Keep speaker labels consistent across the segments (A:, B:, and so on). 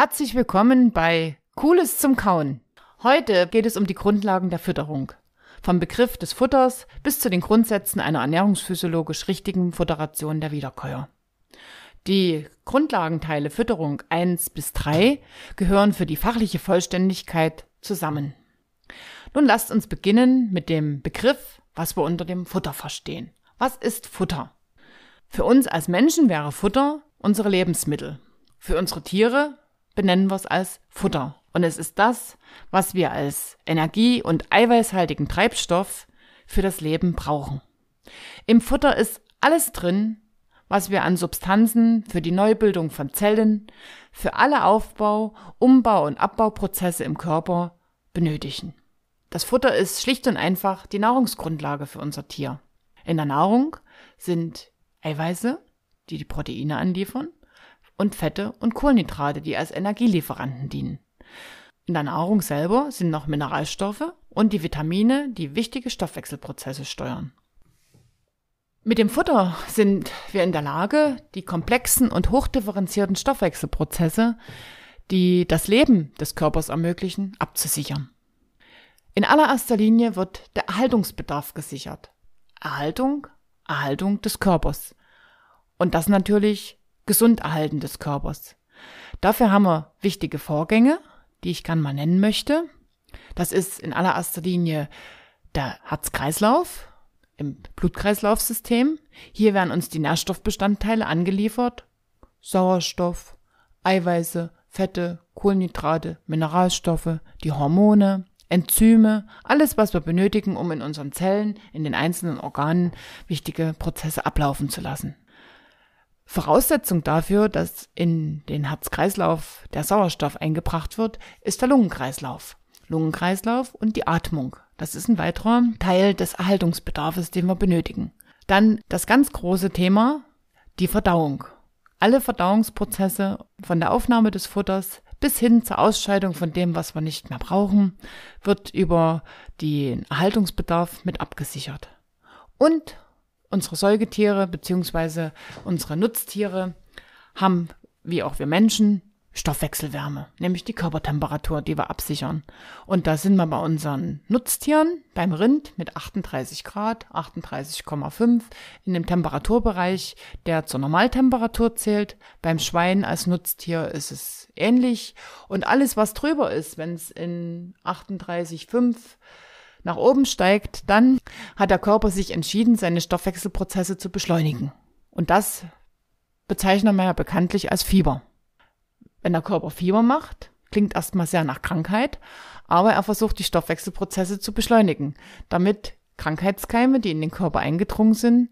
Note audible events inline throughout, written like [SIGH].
A: Herzlich willkommen bei Cooles zum Kauen. Heute geht es um die Grundlagen der Fütterung. Vom Begriff des Futters bis zu den Grundsätzen einer ernährungsphysiologisch richtigen Futteration der Wiederkäuer. Die Grundlagenteile Fütterung 1 bis 3 gehören für die fachliche Vollständigkeit zusammen. Nun lasst uns beginnen mit dem Begriff, was wir unter dem Futter verstehen. Was ist Futter? Für uns als Menschen wäre Futter unsere Lebensmittel. Für unsere Tiere benennen wir es als Futter. Und es ist das, was wir als Energie- und eiweißhaltigen Treibstoff für das Leben brauchen. Im Futter ist alles drin, was wir an Substanzen für die Neubildung von Zellen, für alle Aufbau, Umbau und Abbauprozesse im Körper benötigen. Das Futter ist schlicht und einfach die Nahrungsgrundlage für unser Tier. In der Nahrung sind Eiweiße, die die Proteine anliefern, und Fette und Kohlenhydrate, die als Energielieferanten dienen. In der Nahrung selber sind noch Mineralstoffe und die Vitamine, die wichtige Stoffwechselprozesse steuern. Mit dem Futter sind wir in der Lage, die komplexen und hochdifferenzierten Stoffwechselprozesse, die das Leben des Körpers ermöglichen, abzusichern. In allererster Linie wird der Erhaltungsbedarf gesichert. Erhaltung, Erhaltung des Körpers. Und das natürlich gesund erhalten des Körpers. Dafür haben wir wichtige Vorgänge, die ich gern mal nennen möchte. Das ist in allererster Linie der Herzkreislauf im Blutkreislaufsystem. Hier werden uns die Nährstoffbestandteile angeliefert. Sauerstoff, Eiweiße, Fette, Kohlenhydrate, Mineralstoffe, die Hormone, Enzyme, alles, was wir benötigen, um in unseren Zellen, in den einzelnen Organen wichtige Prozesse ablaufen zu lassen. Voraussetzung dafür, dass in den Herzkreislauf der Sauerstoff eingebracht wird, ist der Lungenkreislauf. Lungenkreislauf und die Atmung. Das ist ein weiterer Teil des Erhaltungsbedarfs, den wir benötigen. Dann das ganz große Thema, die Verdauung. Alle Verdauungsprozesse von der Aufnahme des Futters bis hin zur Ausscheidung von dem, was wir nicht mehr brauchen, wird über den Erhaltungsbedarf mit abgesichert. Und unsere Säugetiere beziehungsweise unsere Nutztiere haben, wie auch wir Menschen, Stoffwechselwärme, nämlich die Körpertemperatur, die wir absichern. Und da sind wir bei unseren Nutztieren, beim Rind mit 38 Grad, 38,5 in dem Temperaturbereich, der zur Normaltemperatur zählt. Beim Schwein als Nutztier ist es ähnlich. Und alles, was drüber ist, wenn es in 38,5 nach oben steigt, dann hat der Körper sich entschieden, seine Stoffwechselprozesse zu beschleunigen. Und das bezeichnen wir ja bekanntlich als Fieber. Wenn der Körper Fieber macht, klingt erstmal sehr nach Krankheit, aber er versucht die Stoffwechselprozesse zu beschleunigen, damit Krankheitskeime, die in den Körper eingedrungen sind,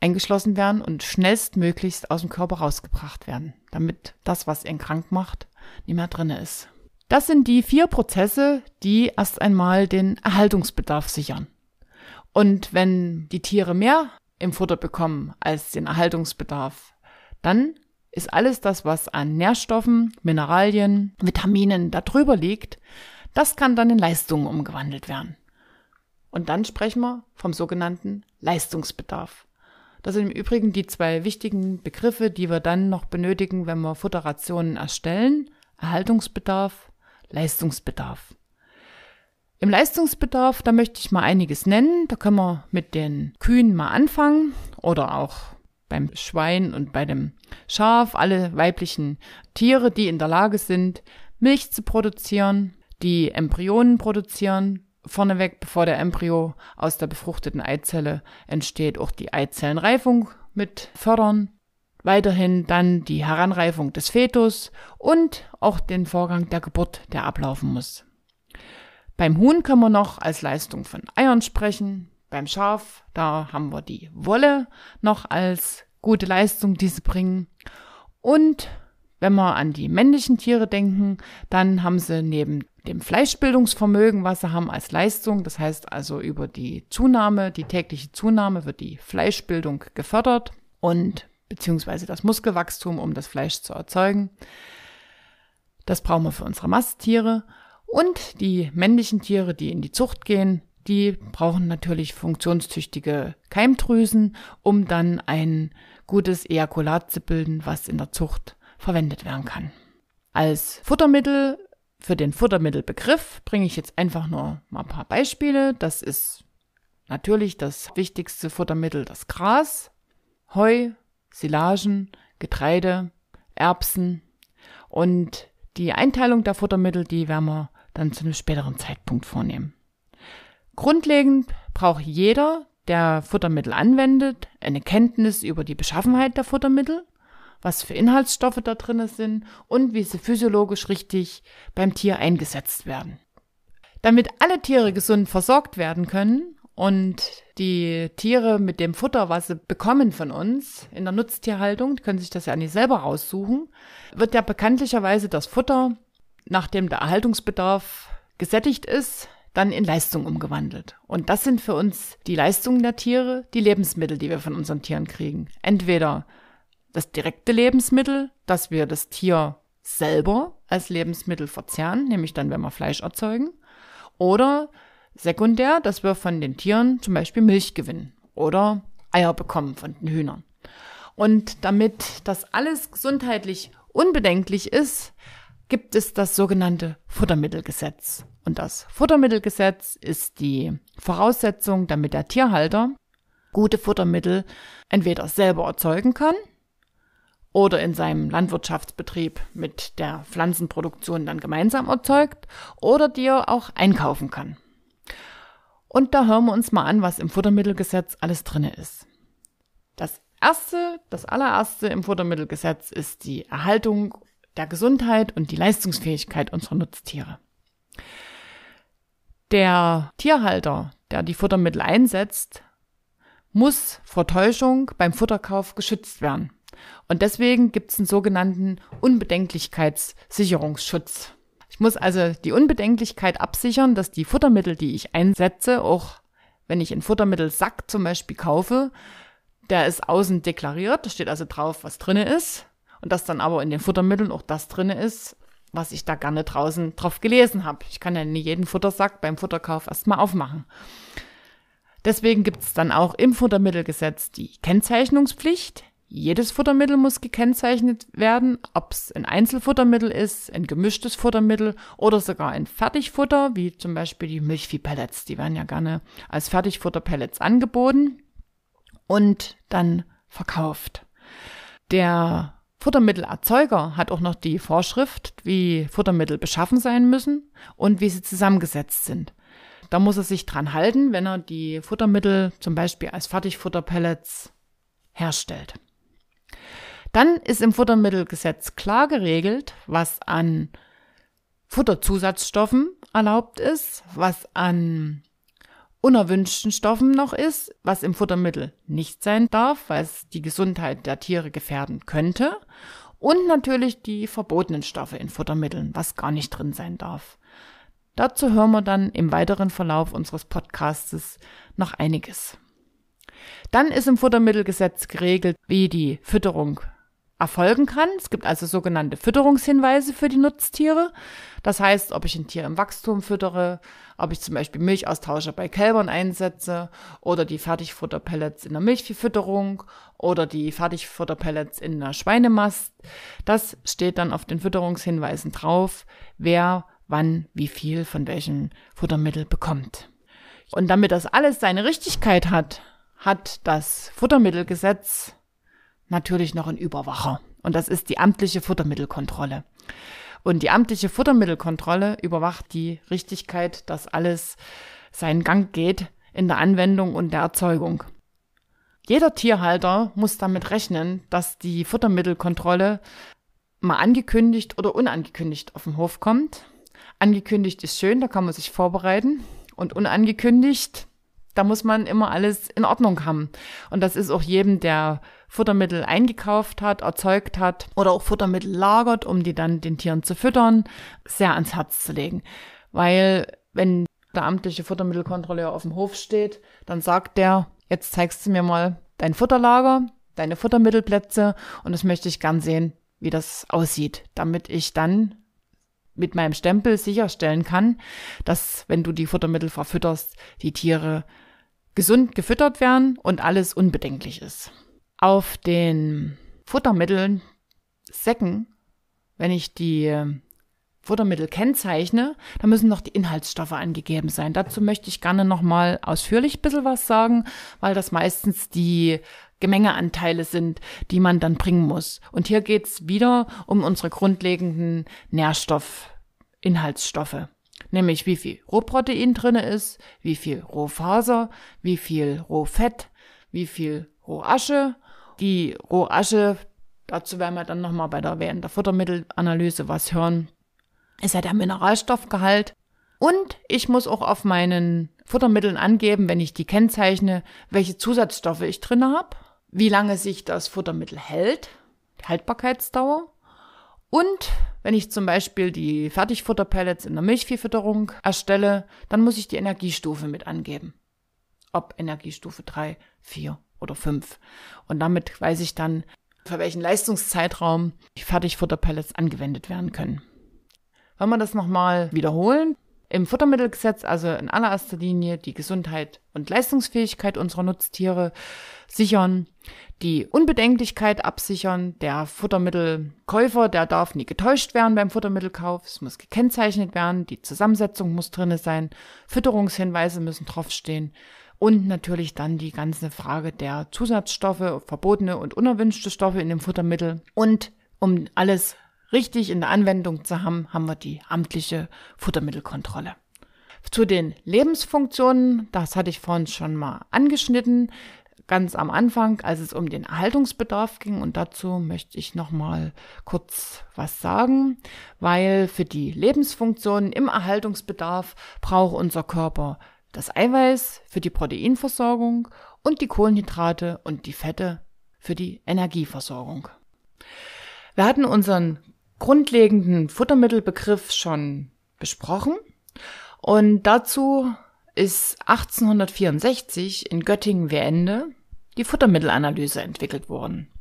A: eingeschlossen werden und schnellstmöglichst aus dem Körper rausgebracht werden, damit das, was ihn krank macht, nicht mehr drinne ist. Das sind die vier Prozesse, die erst einmal den Erhaltungsbedarf sichern. Und wenn die Tiere mehr im Futter bekommen als den Erhaltungsbedarf, dann ist alles das, was an Nährstoffen, Mineralien, Vitaminen darüber liegt, das kann dann in Leistungen umgewandelt werden. Und dann sprechen wir vom sogenannten Leistungsbedarf. Das sind im Übrigen die zwei wichtigen Begriffe, die wir dann noch benötigen, wenn wir Futterrationen erstellen. Erhaltungsbedarf Leistungsbedarf. Im Leistungsbedarf, da möchte ich mal einiges nennen. Da können wir mit den Kühen mal anfangen oder auch beim Schwein und bei dem Schaf, alle weiblichen Tiere, die in der Lage sind, Milch zu produzieren, die Embryonen produzieren, vorneweg, bevor der Embryo aus der befruchteten Eizelle entsteht, auch die Eizellenreifung mit fördern weiterhin dann die Heranreifung des Fetus und auch den Vorgang der Geburt, der ablaufen muss. Beim Huhn können wir noch als Leistung von Eiern sprechen. Beim Schaf, da haben wir die Wolle noch als gute Leistung, die sie bringen. Und wenn wir an die männlichen Tiere denken, dann haben sie neben dem Fleischbildungsvermögen, was sie haben als Leistung, das heißt also über die Zunahme, die tägliche Zunahme wird die Fleischbildung gefördert und beziehungsweise das Muskelwachstum, um das Fleisch zu erzeugen. Das brauchen wir für unsere Masttiere. Und die männlichen Tiere, die in die Zucht gehen, die brauchen natürlich funktionstüchtige Keimdrüsen, um dann ein gutes Ejakulat zu bilden, was in der Zucht verwendet werden kann. Als Futtermittel für den Futtermittelbegriff bringe ich jetzt einfach nur mal ein paar Beispiele. Das ist natürlich das wichtigste Futtermittel, das Gras, Heu, Silagen, Getreide, Erbsen und die Einteilung der Futtermittel, die werden wir dann zu einem späteren Zeitpunkt vornehmen. Grundlegend braucht jeder, der Futtermittel anwendet, eine Kenntnis über die Beschaffenheit der Futtermittel, was für Inhaltsstoffe da drin sind und wie sie physiologisch richtig beim Tier eingesetzt werden. Damit alle Tiere gesund versorgt werden können und die Tiere mit dem Futter, was sie bekommen von uns in der Nutztierhaltung, die können sich das ja nicht selber raussuchen, wird ja bekanntlicherweise das Futter, nachdem der Erhaltungsbedarf gesättigt ist, dann in Leistung umgewandelt. Und das sind für uns die Leistungen der Tiere, die Lebensmittel, die wir von unseren Tieren kriegen. Entweder das direkte Lebensmittel, dass wir das Tier selber als Lebensmittel verzehren, nämlich dann, wenn wir Fleisch erzeugen, oder sekundär, dass wir von den Tieren zum Beispiel Milch gewinnen oder Eier bekommen von den Hühnern. Und damit das alles gesundheitlich unbedenklich ist, gibt es das sogenannte Futtermittelgesetz. Und das Futtermittelgesetz ist die Voraussetzung, damit der Tierhalter gute Futtermittel entweder selber erzeugen kann oder in seinem Landwirtschaftsbetrieb mit der Pflanzenproduktion dann gemeinsam erzeugt oder die er auch einkaufen kann. Und da hören wir uns mal an, was im Futtermittelgesetz alles drinne ist. Das erste, das allererste im Futtermittelgesetz ist die Erhaltung der Gesundheit und die Leistungsfähigkeit unserer Nutztiere. Der Tierhalter, der die Futtermittel einsetzt, muss vor Täuschung beim Futterkauf geschützt werden. Und deswegen gibt es einen sogenannten Unbedenklichkeitssicherungsschutz. Muss also die Unbedenklichkeit absichern, dass die Futtermittel, die ich einsetze, auch wenn ich einen Futtermittelsack zum Beispiel kaufe, der ist außen deklariert, da steht also drauf, was drinne ist. Und dass dann aber in den Futtermitteln auch das drinne ist, was ich da gerne draußen drauf gelesen habe. Ich kann ja nicht jeden Futtersack beim Futterkauf erstmal aufmachen. Deswegen gibt es dann auch im Futtermittelgesetz die Kennzeichnungspflicht. Jedes Futtermittel muss gekennzeichnet werden, ob es ein Einzelfuttermittel ist, ein gemischtes Futtermittel oder sogar ein Fertigfutter, wie zum Beispiel die Milchviehpellets. Die werden ja gerne als Fertigfutterpellets angeboten und dann verkauft. Der Futtermittelerzeuger hat auch noch die Vorschrift, wie Futtermittel beschaffen sein müssen und wie sie zusammengesetzt sind. Da muss er sich dran halten, wenn er die Futtermittel zum Beispiel als Fertigfutterpellets herstellt. Dann ist im Futtermittelgesetz klar geregelt, was an Futterzusatzstoffen erlaubt ist, was an unerwünschten Stoffen noch ist, was im Futtermittel nicht sein darf, weil es die Gesundheit der Tiere gefährden könnte. Und natürlich die verbotenen Stoffe in Futtermitteln, was gar nicht drin sein darf. Dazu hören wir dann im weiteren Verlauf unseres Podcastes noch einiges. Dann ist im Futtermittelgesetz geregelt, wie die Fütterung erfolgen kann. Es gibt also sogenannte Fütterungshinweise für die Nutztiere. Das heißt, ob ich ein Tier im Wachstum füttere, ob ich zum Beispiel Milchaustauscher bei Kälbern einsetze oder die Fertigfutterpellets in der Milchviehfütterung oder die Fertigfutterpellets in der Schweinemast. Das steht dann auf den Fütterungshinweisen drauf, wer wann wie viel von welchem Futtermittel bekommt. Und damit das alles seine Richtigkeit hat, hat das Futtermittelgesetz natürlich noch ein Überwacher. Und das ist die amtliche Futtermittelkontrolle. Und die amtliche Futtermittelkontrolle überwacht die Richtigkeit, dass alles seinen Gang geht in der Anwendung und der Erzeugung. Jeder Tierhalter muss damit rechnen, dass die Futtermittelkontrolle mal angekündigt oder unangekündigt auf den Hof kommt. Angekündigt ist schön, da kann man sich vorbereiten. Und unangekündigt, da muss man immer alles in Ordnung haben. Und das ist auch jedem, der Futtermittel eingekauft hat, erzeugt hat oder auch Futtermittel lagert, um die dann den Tieren zu füttern, sehr ans Herz zu legen. Weil wenn der amtliche Futtermittelkontrolleur auf dem Hof steht, dann sagt der, jetzt zeigst du mir mal dein Futterlager, deine Futtermittelplätze und das möchte ich gern sehen, wie das aussieht, damit ich dann mit meinem Stempel sicherstellen kann, dass wenn du die Futtermittel verfütterst, die Tiere gesund gefüttert werden und alles unbedenklich ist. Auf den Futtermitteln, Säcken, wenn ich die äh, Futtermittel kennzeichne, dann müssen noch die Inhaltsstoffe angegeben sein. Dazu möchte ich gerne nochmal ausführlich ein bisschen was sagen, weil das meistens die Gemengeanteile sind, die man dann bringen muss. Und hier geht's wieder um unsere grundlegenden Nährstoffinhaltsstoffe. Nämlich wie viel Rohprotein drinne ist, wie viel Rohfaser, wie viel Rohfett, wie viel Rohasche. Die Rohasche, dazu werden wir dann nochmal bei der, während der Futtermittelanalyse was hören, ist ja der Mineralstoffgehalt. Und ich muss auch auf meinen Futtermitteln angeben, wenn ich die kennzeichne, welche Zusatzstoffe ich drinne habe, wie lange sich das Futtermittel hält, die Haltbarkeitsdauer. Und wenn ich zum Beispiel die Fertigfutterpellets in der Milchviehfütterung erstelle, dann muss ich die Energiestufe mit angeben. Ob Energiestufe 3, 4 oder 5. Und damit weiß ich dann, für welchen Leistungszeitraum die Fertigfutterpellets angewendet werden können. Wenn wir das nochmal wiederholen, im Futtermittelgesetz also in allererster Linie die Gesundheit und Leistungsfähigkeit unserer Nutztiere sichern, die Unbedenklichkeit absichern. Der Futtermittelkäufer, der darf nie getäuscht werden beim Futtermittelkauf. Es muss gekennzeichnet werden. Die Zusammensetzung muss drinne sein. Fütterungshinweise müssen draufstehen. Und natürlich dann die ganze Frage der Zusatzstoffe, verbotene und unerwünschte Stoffe in dem Futtermittel. Und um alles richtig in der Anwendung zu haben, haben wir die amtliche Futtermittelkontrolle. Zu den Lebensfunktionen, das hatte ich vorhin schon mal angeschnitten, ganz am Anfang, als es um den Erhaltungsbedarf ging. Und dazu möchte ich noch mal kurz was sagen, weil für die Lebensfunktionen im Erhaltungsbedarf braucht unser Körper das Eiweiß für die Proteinversorgung und die Kohlenhydrate und die Fette für die Energieversorgung. Wir hatten unseren grundlegenden Futtermittelbegriff schon besprochen. Und dazu ist 1864 in Göttingen-Weende die Futtermittelanalyse entwickelt worden.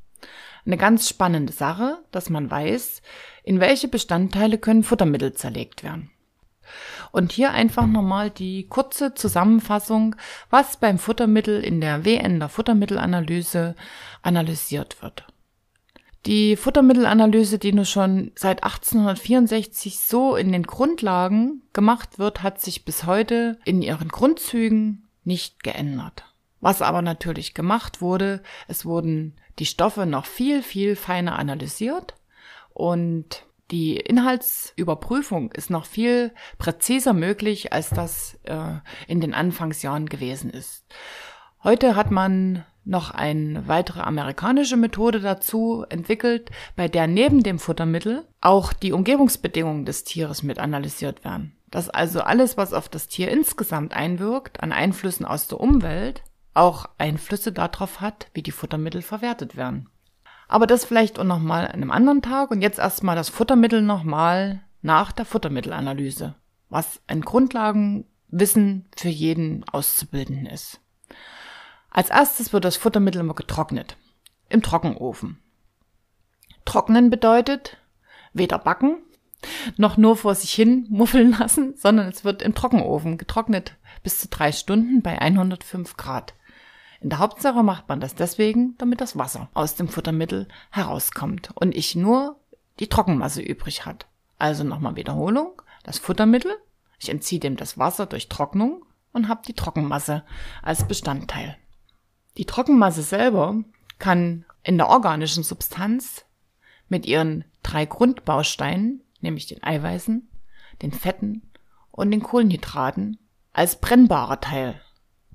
A: Eine ganz spannende Sache, dass man weiß, in welche Bestandteile können Futtermittel zerlegt werden. Und hier einfach nochmal die kurze Zusammenfassung, was beim Futtermittel in der WN der Futtermittelanalyse analysiert wird. Die Futtermittelanalyse, die nur schon seit 1864 so in den Grundlagen gemacht wird, hat sich bis heute in ihren Grundzügen nicht geändert. Was aber natürlich gemacht wurde, es wurden die Stoffe noch viel, viel feiner analysiert und die Inhaltsüberprüfung ist noch viel präziser möglich, als das äh, in den Anfangsjahren gewesen ist. Heute hat man noch eine weitere amerikanische Methode dazu entwickelt, bei der neben dem Futtermittel auch die Umgebungsbedingungen des Tieres mit analysiert werden. Dass also alles, was auf das Tier insgesamt einwirkt, an Einflüssen aus der Umwelt, auch Einflüsse darauf hat, wie die Futtermittel verwertet werden. Aber das vielleicht auch nochmal an einem anderen Tag und jetzt erstmal das Futtermittel nochmal nach der Futtermittelanalyse, was ein Grundlagenwissen für jeden Auszubildenden ist. Als erstes wird das Futtermittel immer getrocknet. Im Trockenofen. Trocknen bedeutet weder backen, noch nur vor sich hin muffeln [LAUGHS] lassen, sondern es wird im Trockenofen getrocknet bis zu drei Stunden bei 105 Grad. In der Hauptsache macht man das deswegen, damit das Wasser aus dem Futtermittel herauskommt und ich nur die Trockenmasse übrig hat. Also nochmal Wiederholung. Das Futtermittel, ich entziehe dem das Wasser durch Trocknung und habe die Trockenmasse als Bestandteil. Die Trockenmasse selber kann in der organischen Substanz mit ihren drei Grundbausteinen, nämlich den Eiweißen, den Fetten und den Kohlenhydraten, als brennbarer Teil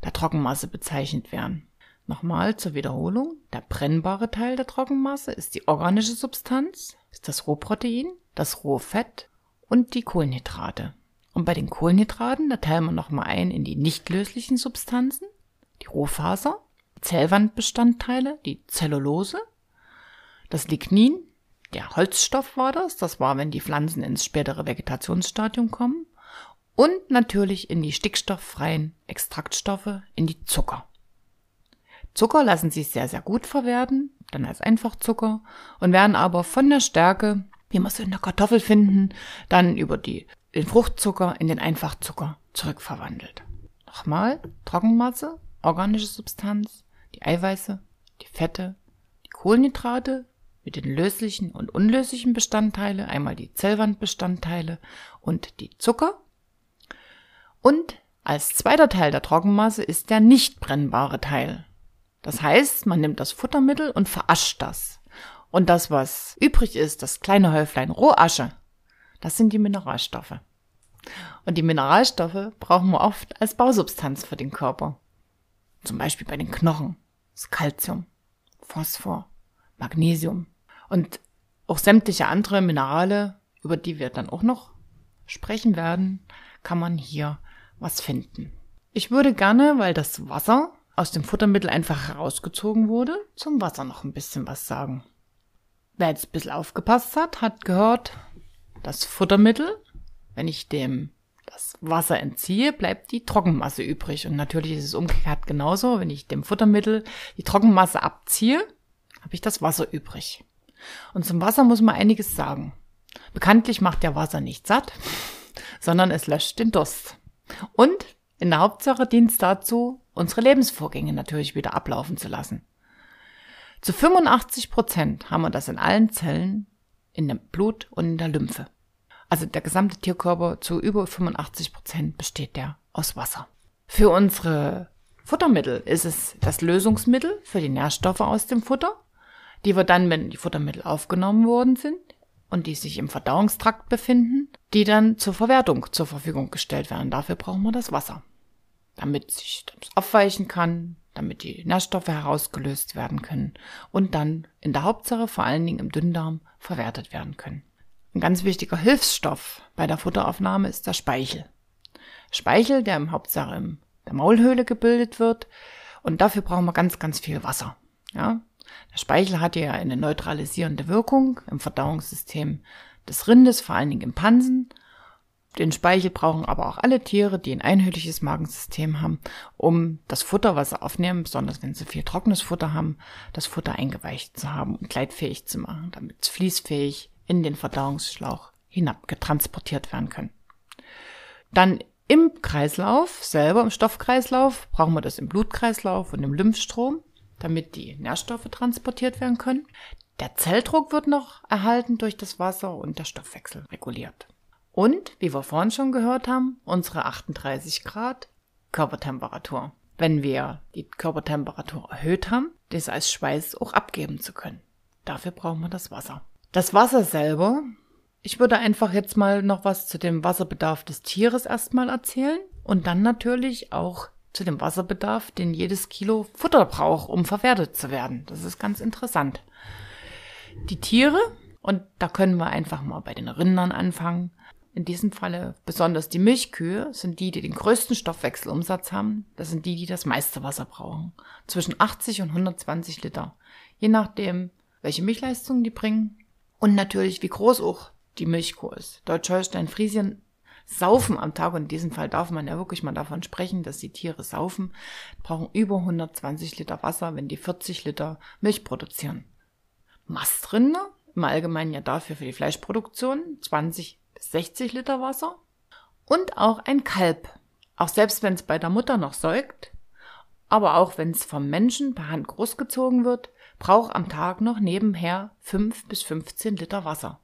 A: der Trockenmasse bezeichnet werden. Nochmal zur Wiederholung. Der brennbare Teil der Trockenmasse ist die organische Substanz, ist das Rohprotein, das Rohfett und die Kohlenhydrate. Und bei den Kohlenhydraten, da teilen wir nochmal ein in die nicht löslichen Substanzen, die Rohfaser, Zellwandbestandteile, die Zellulose, das Lignin, der Holzstoff war das, das war, wenn die Pflanzen ins spätere Vegetationsstadium kommen, und natürlich in die stickstofffreien Extraktstoffe, in die Zucker. Zucker lassen sich sehr, sehr gut verwerten, dann als Einfachzucker und werden aber von der Stärke, wie wir es in der Kartoffel finden, dann über die, den Fruchtzucker in den Einfachzucker zurückverwandelt. Nochmal, Trockenmasse, organische Substanz, die Eiweiße, die Fette, die Kohlenhydrate mit den löslichen und unlöslichen Bestandteile, einmal die Zellwandbestandteile und die Zucker. Und als zweiter Teil der Trockenmasse ist der nicht brennbare Teil. Das heißt, man nimmt das Futtermittel und verascht das. Und das, was übrig ist, das kleine Häuflein Rohasche, das sind die Mineralstoffe. Und die Mineralstoffe brauchen wir oft als Bausubstanz für den Körper. Zum Beispiel bei den Knochen. Das Calcium, Phosphor, Magnesium und auch sämtliche andere Minerale, über die wir dann auch noch sprechen werden, kann man hier was finden. Ich würde gerne, weil das Wasser aus dem Futtermittel einfach herausgezogen wurde, zum Wasser noch ein bisschen was sagen. Wer jetzt ein bisschen aufgepasst hat, hat gehört, das Futtermittel, wenn ich dem das Wasser entziehe, bleibt die Trockenmasse übrig. Und natürlich ist es umgekehrt genauso. Wenn ich dem Futtermittel die Trockenmasse abziehe, habe ich das Wasser übrig. Und zum Wasser muss man einiges sagen. Bekanntlich macht der Wasser nicht satt, [LAUGHS] sondern es löscht den Durst. Und in der Hauptsache dient es dazu, unsere Lebensvorgänge natürlich wieder ablaufen zu lassen. Zu 85 Prozent haben wir das in allen Zellen, in dem Blut und in der Lymphe. Also der gesamte Tierkörper zu über 85 Prozent besteht der aus Wasser. Für unsere Futtermittel ist es das Lösungsmittel für die Nährstoffe aus dem Futter, die wir dann, wenn die Futtermittel aufgenommen worden sind und die sich im Verdauungstrakt befinden, die dann zur Verwertung zur Verfügung gestellt werden. Dafür brauchen wir das Wasser, damit sich das aufweichen kann, damit die Nährstoffe herausgelöst werden können und dann in der Hauptsache vor allen Dingen im Dünndarm verwertet werden können. Ein ganz wichtiger Hilfsstoff bei der Futteraufnahme ist der Speichel. Speichel, der im Hauptsache in der Maulhöhle gebildet wird und dafür brauchen wir ganz, ganz viel Wasser. Ja? Der Speichel hat ja eine neutralisierende Wirkung im Verdauungssystem des Rindes, vor allen Dingen im Pansen. Den Speichel brauchen aber auch alle Tiere, die ein einhülliges Magensystem haben, um das Futter, was sie aufnehmen, besonders wenn sie viel trockenes Futter haben, das Futter eingeweicht zu haben und gleitfähig zu machen, damit es fließfähig in den Verdauungsschlauch hinabgetransportiert werden können. Dann im Kreislauf selber, im Stoffkreislauf, brauchen wir das im Blutkreislauf und im Lymphstrom, damit die Nährstoffe transportiert werden können. Der Zelldruck wird noch erhalten durch das Wasser und der Stoffwechsel reguliert. Und, wie wir vorhin schon gehört haben, unsere 38 Grad Körpertemperatur. Wenn wir die Körpertemperatur erhöht haben, das als Schweiß auch abgeben zu können. Dafür brauchen wir das Wasser. Das Wasser selber. Ich würde einfach jetzt mal noch was zu dem Wasserbedarf des Tieres erstmal erzählen und dann natürlich auch zu dem Wasserbedarf, den jedes Kilo Futter braucht, um verwertet zu werden. Das ist ganz interessant. Die Tiere, und da können wir einfach mal bei den Rindern anfangen. In diesem Falle besonders die Milchkühe sind die, die den größten Stoffwechselumsatz haben. Das sind die, die das meiste Wasser brauchen. Zwischen 80 und 120 Liter. Je nachdem, welche Milchleistung die bringen und natürlich, wie groß auch die Milchkuh ist. Deutsch-Holstein, Friesien saufen am Tag und in diesem Fall darf man ja wirklich mal davon sprechen, dass die Tiere saufen, brauchen über 120 Liter Wasser, wenn die 40 Liter Milch produzieren. Mastrinder, im Allgemeinen ja dafür für die Fleischproduktion, 20 bis 60 Liter Wasser. Und auch ein Kalb. Auch selbst wenn es bei der Mutter noch säugt, aber auch wenn es vom Menschen per Hand großgezogen wird, braucht am Tag noch nebenher 5 bis 15 Liter Wasser.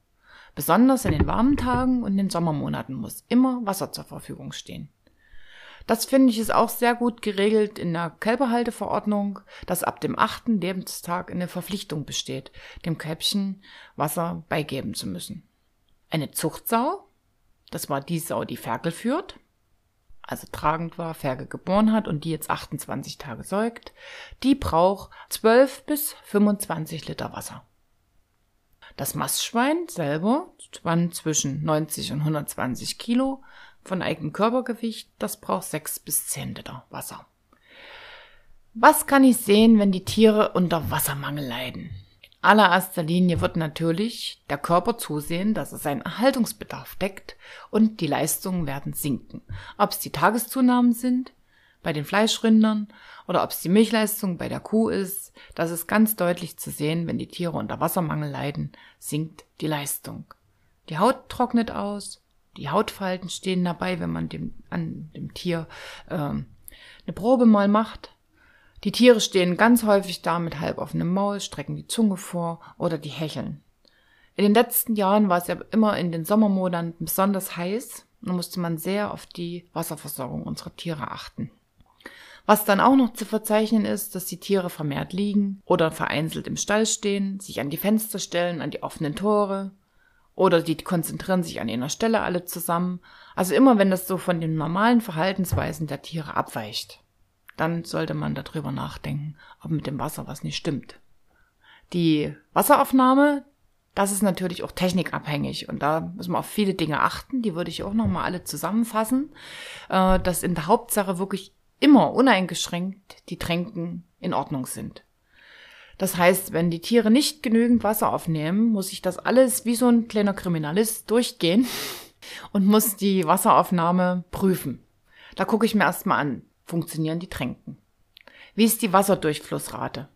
A: Besonders in den warmen Tagen und den Sommermonaten muss immer Wasser zur Verfügung stehen. Das finde ich ist auch sehr gut geregelt in der Kälberhalteverordnung, dass ab dem achten Lebenstag eine Verpflichtung besteht, dem Kälbchen Wasser beigeben zu müssen. Eine Zuchtsau, das war die Sau, die Ferkel führt, also tragend war, Ferge geboren hat und die jetzt 28 Tage säugt, die braucht 12 bis 25 Liter Wasser. Das Mastschwein selber spannt zwischen 90 und 120 Kilo von eigenem Körpergewicht, das braucht 6 bis 10 Liter Wasser. Was kann ich sehen, wenn die Tiere unter Wassermangel leiden? Allererster Linie wird natürlich der Körper zusehen, dass er seinen Erhaltungsbedarf deckt und die Leistungen werden sinken. Ob es die Tageszunahmen sind bei den Fleischrindern oder ob es die Milchleistung bei der Kuh ist, das ist ganz deutlich zu sehen, wenn die Tiere unter Wassermangel leiden, sinkt die Leistung. Die Haut trocknet aus, die Hautfalten stehen dabei, wenn man dem, an dem Tier ähm, eine Probe mal macht Die Tiere stehen ganz häufig da mit halb offenem Maul, strecken die Zunge vor oder die hecheln. In den letzten Jahren war es ja immer in den Sommermonaten besonders heiß und musste man sehr auf die Wasserversorgung unserer Tiere achten. Was dann auch noch zu verzeichnen ist, dass die Tiere vermehrt liegen oder vereinzelt im Stall stehen, sich an die Fenster stellen, an die offenen Tore oder die konzentrieren sich an einer Stelle alle zusammen. Also immer wenn das so von den normalen Verhaltensweisen der Tiere abweicht, dann sollte man darüber nachdenken, ob mit dem Wasser was nicht stimmt. Die Wasseraufnahme, das ist natürlich auch technikabhängig und da müssen wir auf viele Dinge achten. Die würde ich auch nochmal alle zusammenfassen, äh, dass in der Hauptsache wirklich immer uneingeschränkt die Tränken in Ordnung sind. Das heißt, wenn die Tiere nicht genügend Wasser aufnehmen, muss ich das alles wie so ein kleiner Kriminalist durchgehen [LAUGHS] und muss die Wasseraufnahme prüfen. Da gucke ich mir erstmal an, funktionieren die Tränken? Wie ist die Wasserdurchflussrate?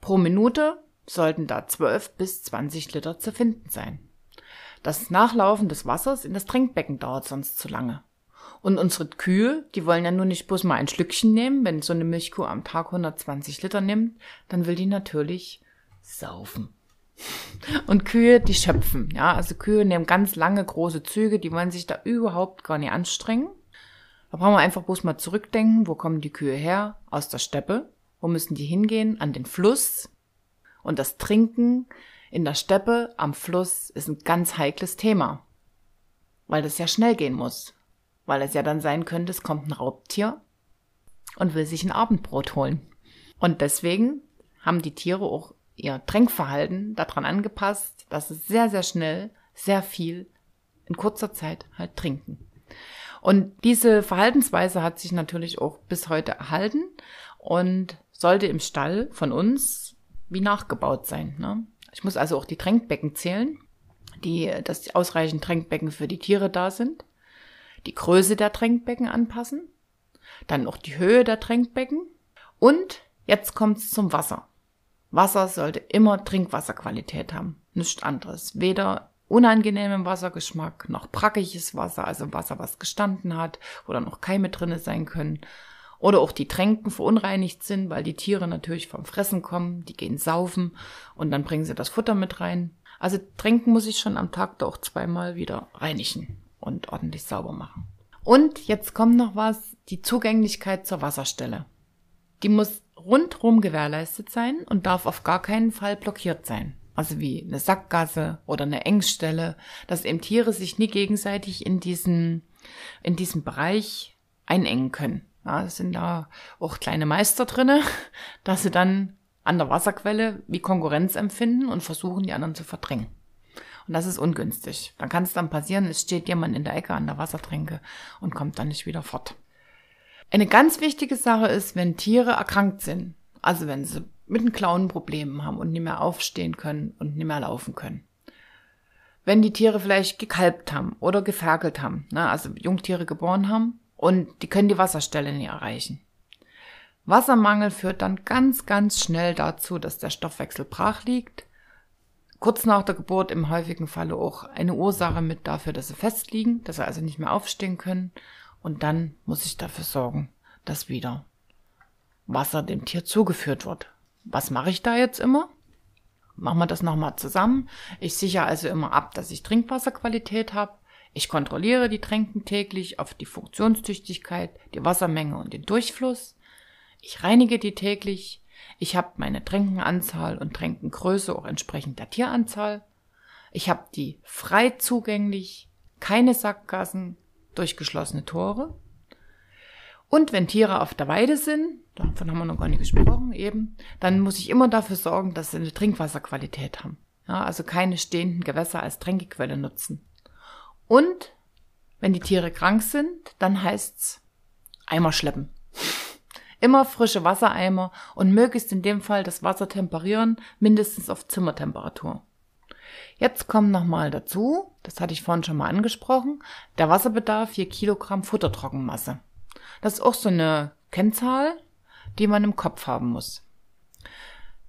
A: Pro Minute sollten da 12 bis 20 Liter zu finden sein. Das Nachlaufen des Wassers in das Trinkbecken dauert sonst zu lange. Und unsere Kühe, die wollen ja nur nicht bloß mal ein Schlückchen nehmen. Wenn so eine Milchkuh am Tag 120 Liter nimmt, dann will die natürlich saufen. Und Kühe, die schöpfen. Ja, also Kühe nehmen ganz lange große Züge, die wollen sich da überhaupt gar nicht anstrengen. Da brauchen wir einfach bloß mal zurückdenken, wo kommen die Kühe her? Aus der Steppe. Wo müssen die hingehen? An den Fluss. Und das Trinken in der Steppe am Fluss ist ein ganz heikles Thema. Weil das ja schnell gehen muss weil es ja dann sein könnte, es kommt ein Raubtier und will sich ein Abendbrot holen. Und deswegen haben die Tiere auch ihr Tränkverhalten daran angepasst, dass es sehr, sehr schnell, sehr viel in kurzer Zeit halt trinken. Und diese Verhaltensweise hat sich natürlich auch bis heute erhalten und sollte im Stall von uns wie nachgebaut sein. Ne? Ich muss also auch die Tränkbecken zählen, die, dass ausreichend Tränkbecken für die Tiere da sind die Größe der Tränkbecken anpassen, dann noch die Höhe der Tränkbecken und jetzt kommt's zum Wasser. Wasser sollte immer Trinkwasserqualität haben, nichts anderes. Weder unangenehmen Wassergeschmack noch brackiges Wasser, also Wasser, was gestanden hat oder noch Keime drinne sein können. Oder auch die Tränken verunreinigt sind, weil die Tiere natürlich vom Fressen kommen, die gehen saufen und dann bringen sie das Futter mit rein. Also Tränken muss ich schon am Tag da auch zweimal wieder reinigen und ordentlich sauber machen. Und jetzt kommt noch was, die Zugänglichkeit zur Wasserstelle. Die muss rundrum gewährleistet sein und darf auf gar keinen Fall blockiert sein. Also wie eine Sackgasse oder eine Engstelle, dass eben Tiere sich nie gegenseitig in diesen, in diesem Bereich einengen können. Ja, es sind da auch kleine Meister drinne, [LAUGHS] dass sie dann an der Wasserquelle wie Konkurrenz empfinden und versuchen, die anderen zu verdrängen. Und das ist ungünstig. Dann kann es dann passieren, es steht jemand in der Ecke an der Wassertränke und kommt dann nicht wieder fort. Eine ganz wichtige Sache ist, wenn Tiere erkrankt sind, also wenn sie mit den Klauen Problemen haben und nicht mehr aufstehen können und nicht mehr laufen können. Wenn die Tiere vielleicht gekalbt haben oder geferkelt haben, ne, also Jungtiere geboren haben und die können die Wasserstelle nicht erreichen. Wassermangel führt dann ganz, ganz schnell dazu, dass der Stoffwechsel brach liegt kurz nach der Geburt im häufigen Falle auch eine Ursache mit dafür, dass sie festliegen, dass sie also nicht mehr aufstehen können. Und dann muss ich dafür sorgen, dass wieder Wasser dem Tier zugeführt wird. Was mache ich da jetzt immer? Machen wir das nochmal zusammen. Ich sichere also immer ab, dass ich Trinkwasserqualität habe. Ich kontrolliere die Tränken täglich auf die Funktionstüchtigkeit, die Wassermenge und den Durchfluss. Ich reinige die täglich. Ich habe meine Tränkenanzahl und Tränkengröße auch entsprechend der Tieranzahl. Ich habe die frei zugänglich, keine Sackgassen, durchgeschlossene Tore. Und wenn Tiere auf der Weide sind, davon haben wir noch gar nicht gesprochen eben, dann muss ich immer dafür sorgen, dass sie eine Trinkwasserqualität haben. Ja, also keine stehenden Gewässer als Tränkequelle nutzen. Und wenn die Tiere krank sind, dann heißt's Eimer schleppen. [LAUGHS] Immer frische Wassereimer und möglichst in dem Fall das Wasser temperieren, mindestens auf Zimmertemperatur. Jetzt kommt nochmal dazu, das hatte ich vorhin schon mal angesprochen, der Wasserbedarf je Kilogramm Futtertrockenmasse. Das ist auch so eine Kennzahl, die man im Kopf haben muss.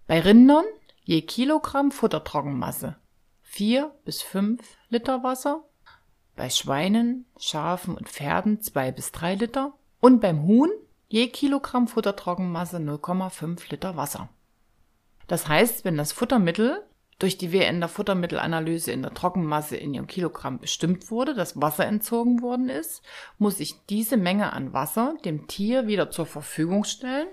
A: Bei Rindern je Kilogramm Futtertrockenmasse 4 bis 5 Liter Wasser, bei Schweinen, Schafen und Pferden 2 bis 3 Liter und beim Huhn je Kilogramm Futtertrockenmasse 0,5 Liter Wasser. Das heißt, wenn das Futtermittel durch die WN der Futtermittelanalyse in der Trockenmasse in ihrem Kilogramm bestimmt wurde, das Wasser entzogen worden ist, muss ich diese Menge an Wasser dem Tier wieder zur Verfügung stellen,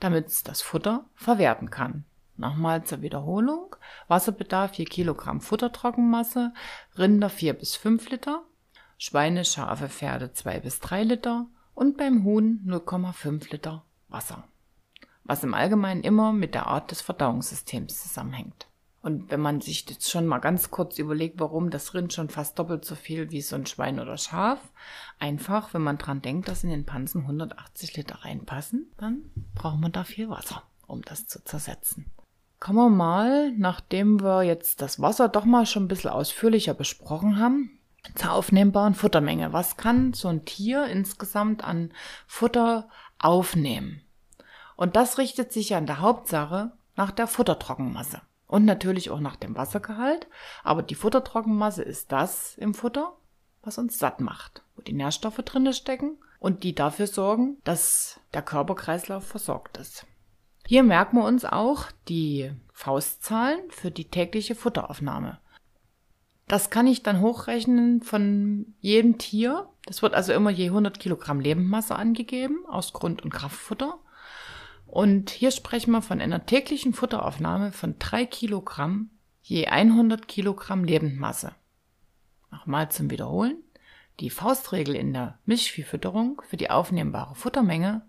A: damit es das Futter verwerten kann. Nochmal zur Wiederholung. Wasserbedarf je Kilogramm Futtertrockenmasse, Rinder 4 bis 5 Liter, Schweine, Schafe, Pferde 2 bis 3 Liter und beim Huhn 0,5 Liter Wasser. Was im Allgemeinen immer mit der Art des Verdauungssystems zusammenhängt. Und wenn man sich jetzt schon mal ganz kurz überlegt, warum das Rind schon fast doppelt so viel wie so ein Schwein oder Schaf, einfach, wenn man dran denkt, dass in den Pansen 180 Liter reinpassen, dann braucht man da viel Wasser, um das zu zersetzen. Kommen wir mal, nachdem wir jetzt das Wasser doch mal schon ein bisschen ausführlicher besprochen haben, zur aufnehmbaren Futtermenge. Was kann so ein Tier insgesamt an Futter aufnehmen? Und das richtet sich ja in der Hauptsache nach der Futtertrockenmasse und natürlich auch nach dem Wassergehalt. Aber die Futtertrockenmasse ist das im Futter, was uns satt macht, wo die Nährstoffe drinne stecken und die dafür sorgen, dass der Körperkreislauf versorgt ist. Hier merken wir uns auch die Faustzahlen für die tägliche Futteraufnahme. Das kann ich dann hochrechnen von jedem Tier. Das wird also immer je 100 Kilogramm Lebendmasse angegeben aus Grund- und Kraftfutter. Und hier sprechen wir von einer täglichen Futteraufnahme von drei Kilogramm je 100 Kilogramm Lebendmasse. Nochmal zum Wiederholen. Die Faustregel in der Milchviehfütterung für die aufnehmbare Futtermenge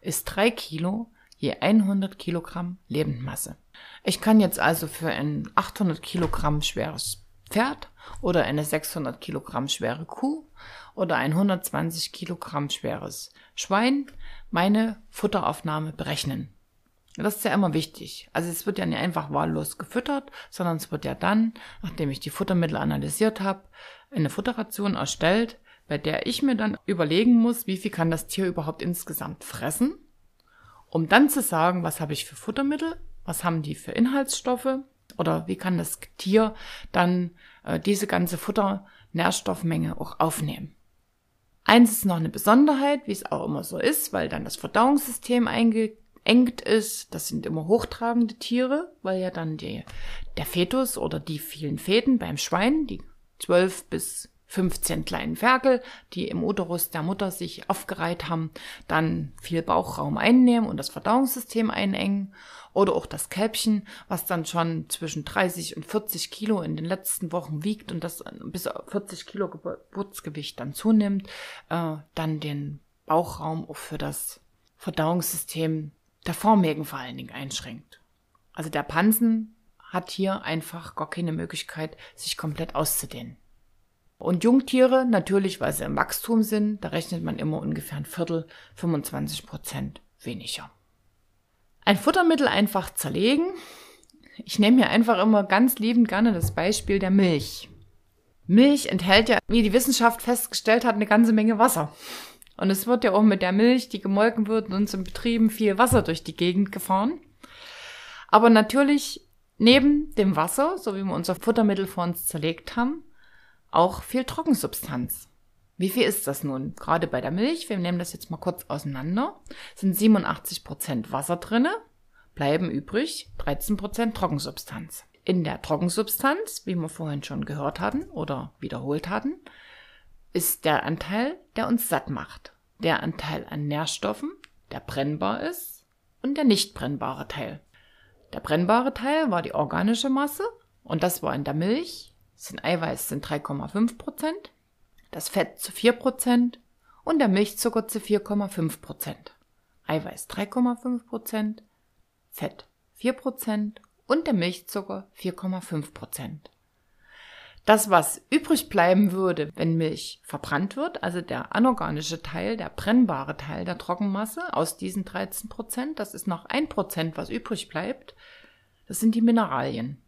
A: ist drei Kilo je 100 Kilogramm Lebendmasse. Ich kann jetzt also für ein 800 Kilogramm schweres Pferd oder eine 600 Kilogramm schwere Kuh oder ein 120 Kilogramm schweres Schwein meine Futteraufnahme berechnen. Das ist ja immer wichtig. Also es wird ja nicht einfach wahllos gefüttert, sondern es wird ja dann, nachdem ich die Futtermittel analysiert habe, eine Futterration erstellt, bei der ich mir dann überlegen muss, wie viel kann das Tier überhaupt insgesamt fressen, um dann zu sagen, was habe ich für Futtermittel, was haben die für Inhaltsstoffe oder wie kann das Tier dann äh, diese ganze Futternährstoffmenge auch aufnehmen. Eins ist noch eine Besonderheit, wie es auch immer so ist, weil dann das Verdauungssystem eingeengt ist. Das sind immer hochtragende Tiere, weil ja dann die, der Fetus oder die vielen Fäden beim Schwein, die 12 bis 15 kleinen Ferkel, die im Uterus der Mutter sich aufgereiht haben, dann viel Bauchraum einnehmen und das Verdauungssystem einengen. Oder auch das Kälbchen, was dann schon zwischen 30 und 40 Kilo in den letzten Wochen wiegt und das bis 40 Kilo Geburtsgewicht dann zunimmt, äh, dann den Bauchraum auch für das Verdauungssystem der Vormägen vor allen Dingen einschränkt. Also der Pansen hat hier einfach gar keine Möglichkeit, sich komplett auszudehnen. Und Jungtiere, natürlich, weil sie im Wachstum sind, da rechnet man immer ungefähr ein Viertel, 25 Prozent weniger. Ein Futtermittel einfach zerlegen. Ich nehme hier einfach immer ganz liebend gerne das Beispiel der Milch. Milch enthält ja, wie die Wissenschaft festgestellt hat, eine ganze Menge Wasser. Und es wird ja auch mit der Milch, die gemolken wird, in unseren Betrieben viel Wasser durch die Gegend gefahren. Aber natürlich neben dem Wasser, so wie wir unser Futtermittel vor uns zerlegt haben, auch viel Trockensubstanz. Wie viel ist das nun? Gerade bei der Milch, wir nehmen das jetzt mal kurz auseinander, sind 87 Prozent Wasser drinne, bleiben übrig 13 Prozent Trockensubstanz. In der Trockensubstanz, wie wir vorhin schon gehört hatten oder wiederholt hatten, ist der Anteil, der uns satt macht. Der Anteil an Nährstoffen, der brennbar ist und der nicht brennbare Teil. Der brennbare Teil war die organische Masse und das war in der Milch sind Eiweiß sind 3,5 Prozent, das Fett zu 4 Prozent und der Milchzucker zu 4,5 Prozent. Eiweiß 3,5 Prozent, Fett 4 Prozent und der Milchzucker 4,5 Prozent. Das, was übrig bleiben würde, wenn Milch verbrannt wird, also der anorganische Teil, der brennbare Teil der Trockenmasse aus diesen 13 Prozent, das ist noch ein Prozent, was übrig bleibt, das sind die Mineralien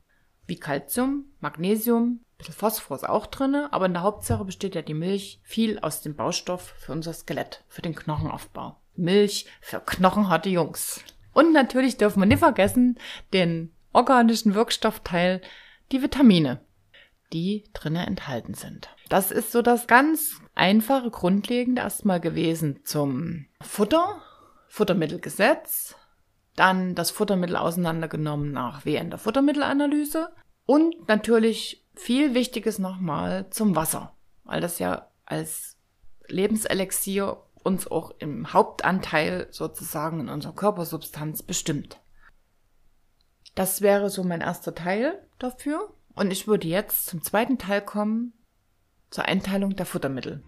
A: wie Calcium, Magnesium, bisschen Phosphor ist auch drinne, aber in der Hauptsache besteht ja die Milch viel aus dem Baustoff für unser Skelett, für den Knochenaufbau. Milch für knochenharte Jungs. Und natürlich dürfen wir nicht vergessen den organischen Wirkstoffteil, die Vitamine, die drinne enthalten sind. Das ist so das ganz einfache, grundlegende erstmal gewesen zum Futter Futtermittelgesetz, dann das Futtermittel auseinandergenommen nach WN der Futtermittelanalyse und natürlich viel Wichtiges nochmal zum Wasser, weil das ja als Lebenselixier uns auch im Hauptanteil sozusagen in unserer Körpersubstanz bestimmt. Das wäre so mein erster Teil dafür. Und ich würde jetzt zum zweiten Teil kommen, zur Einteilung der Futtermittel.